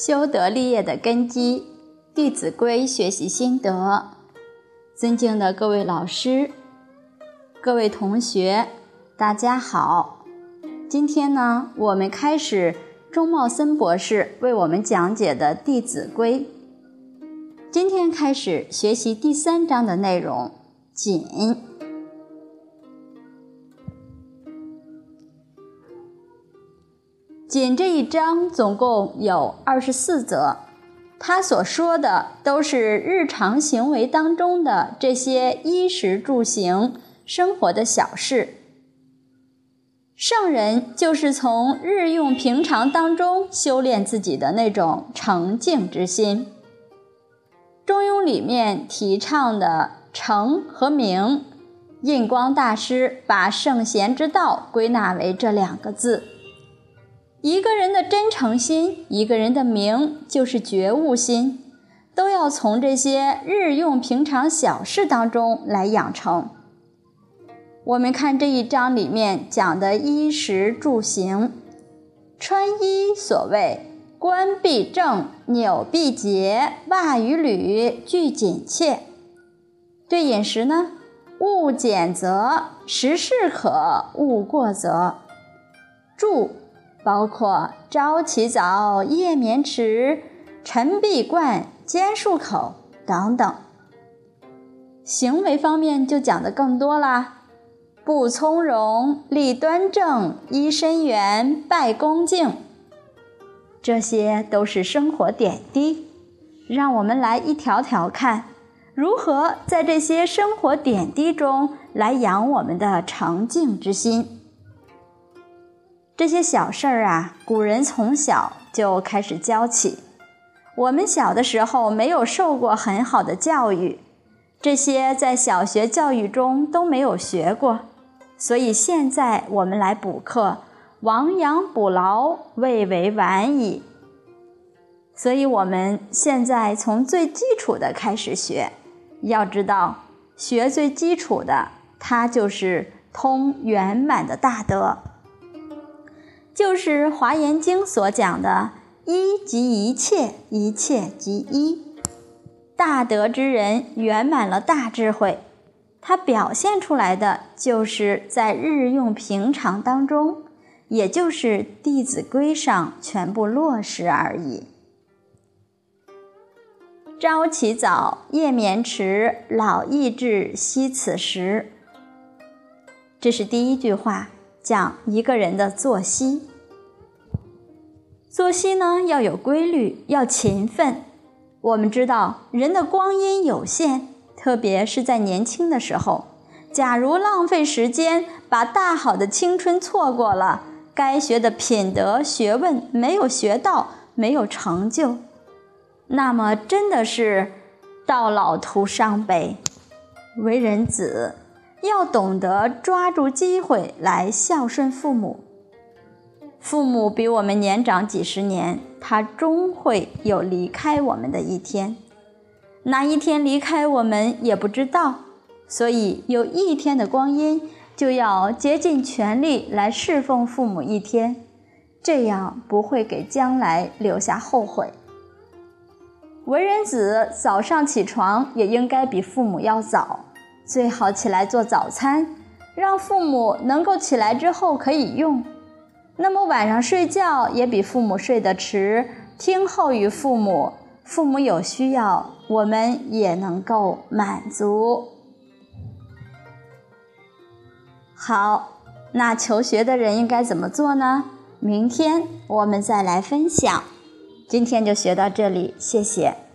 修德立业的根基，《弟子规》学习心得。尊敬的各位老师、各位同学，大家好。今天呢，我们开始钟茂森博士为我们讲解的《弟子规》。今天开始学习第三章的内容，谨。仅这一章总共有二十四则，他所说的都是日常行为当中的这些衣食住行、生活的小事。圣人就是从日用平常当中修炼自己的那种诚敬之心。中庸里面提倡的诚和明，印光大师把圣贤之道归纳为这两个字。一个人的真诚心，一个人的明，就是觉悟心，都要从这些日用平常小事当中来养成。我们看这一章里面讲的衣食住行，穿衣所谓冠必正，纽必结，袜与履俱紧切。对饮食呢，勿俭则食适可，勿过则住。包括朝起早、夜眠迟、晨必冠、兼漱口等等。行为方面就讲的更多啦，不从容、立端正、揖深圆、拜恭敬，这些都是生活点滴。让我们来一条条看，如何在这些生活点滴中来养我们的诚敬之心。这些小事儿啊，古人从小就开始教起。我们小的时候没有受过很好的教育，这些在小学教育中都没有学过，所以现在我们来补课，亡羊补牢，未为晚矣。所以我们现在从最基础的开始学，要知道，学最基础的，它就是通圆满的大德。就是《华严经》所讲的“一即一切，一切即一”。大德之人圆满了大智慧，他表现出来的就是在日用平常当中，也就是《弟子规》上全部落实而已。朝起早，夜眠迟，老易至，惜此时。这是第一句话，讲一个人的作息。作息呢要有规律，要勤奋。我们知道人的光阴有限，特别是在年轻的时候，假如浪费时间，把大好的青春错过了，该学的品德学问没有学到，没有成就，那么真的是到老徒伤悲。为人子要懂得抓住机会来孝顺父母。父母比我们年长几十年，他终会有离开我们的一天。哪一天离开我们也不知道，所以有一天的光阴，就要竭尽全力来侍奉父母一天，这样不会给将来留下后悔。为人子早上起床也应该比父母要早，最好起来做早餐，让父母能够起来之后可以用。那么晚上睡觉也比父母睡得迟，听候于父母，父母有需要，我们也能够满足。好，那求学的人应该怎么做呢？明天我们再来分享。今天就学到这里，谢谢。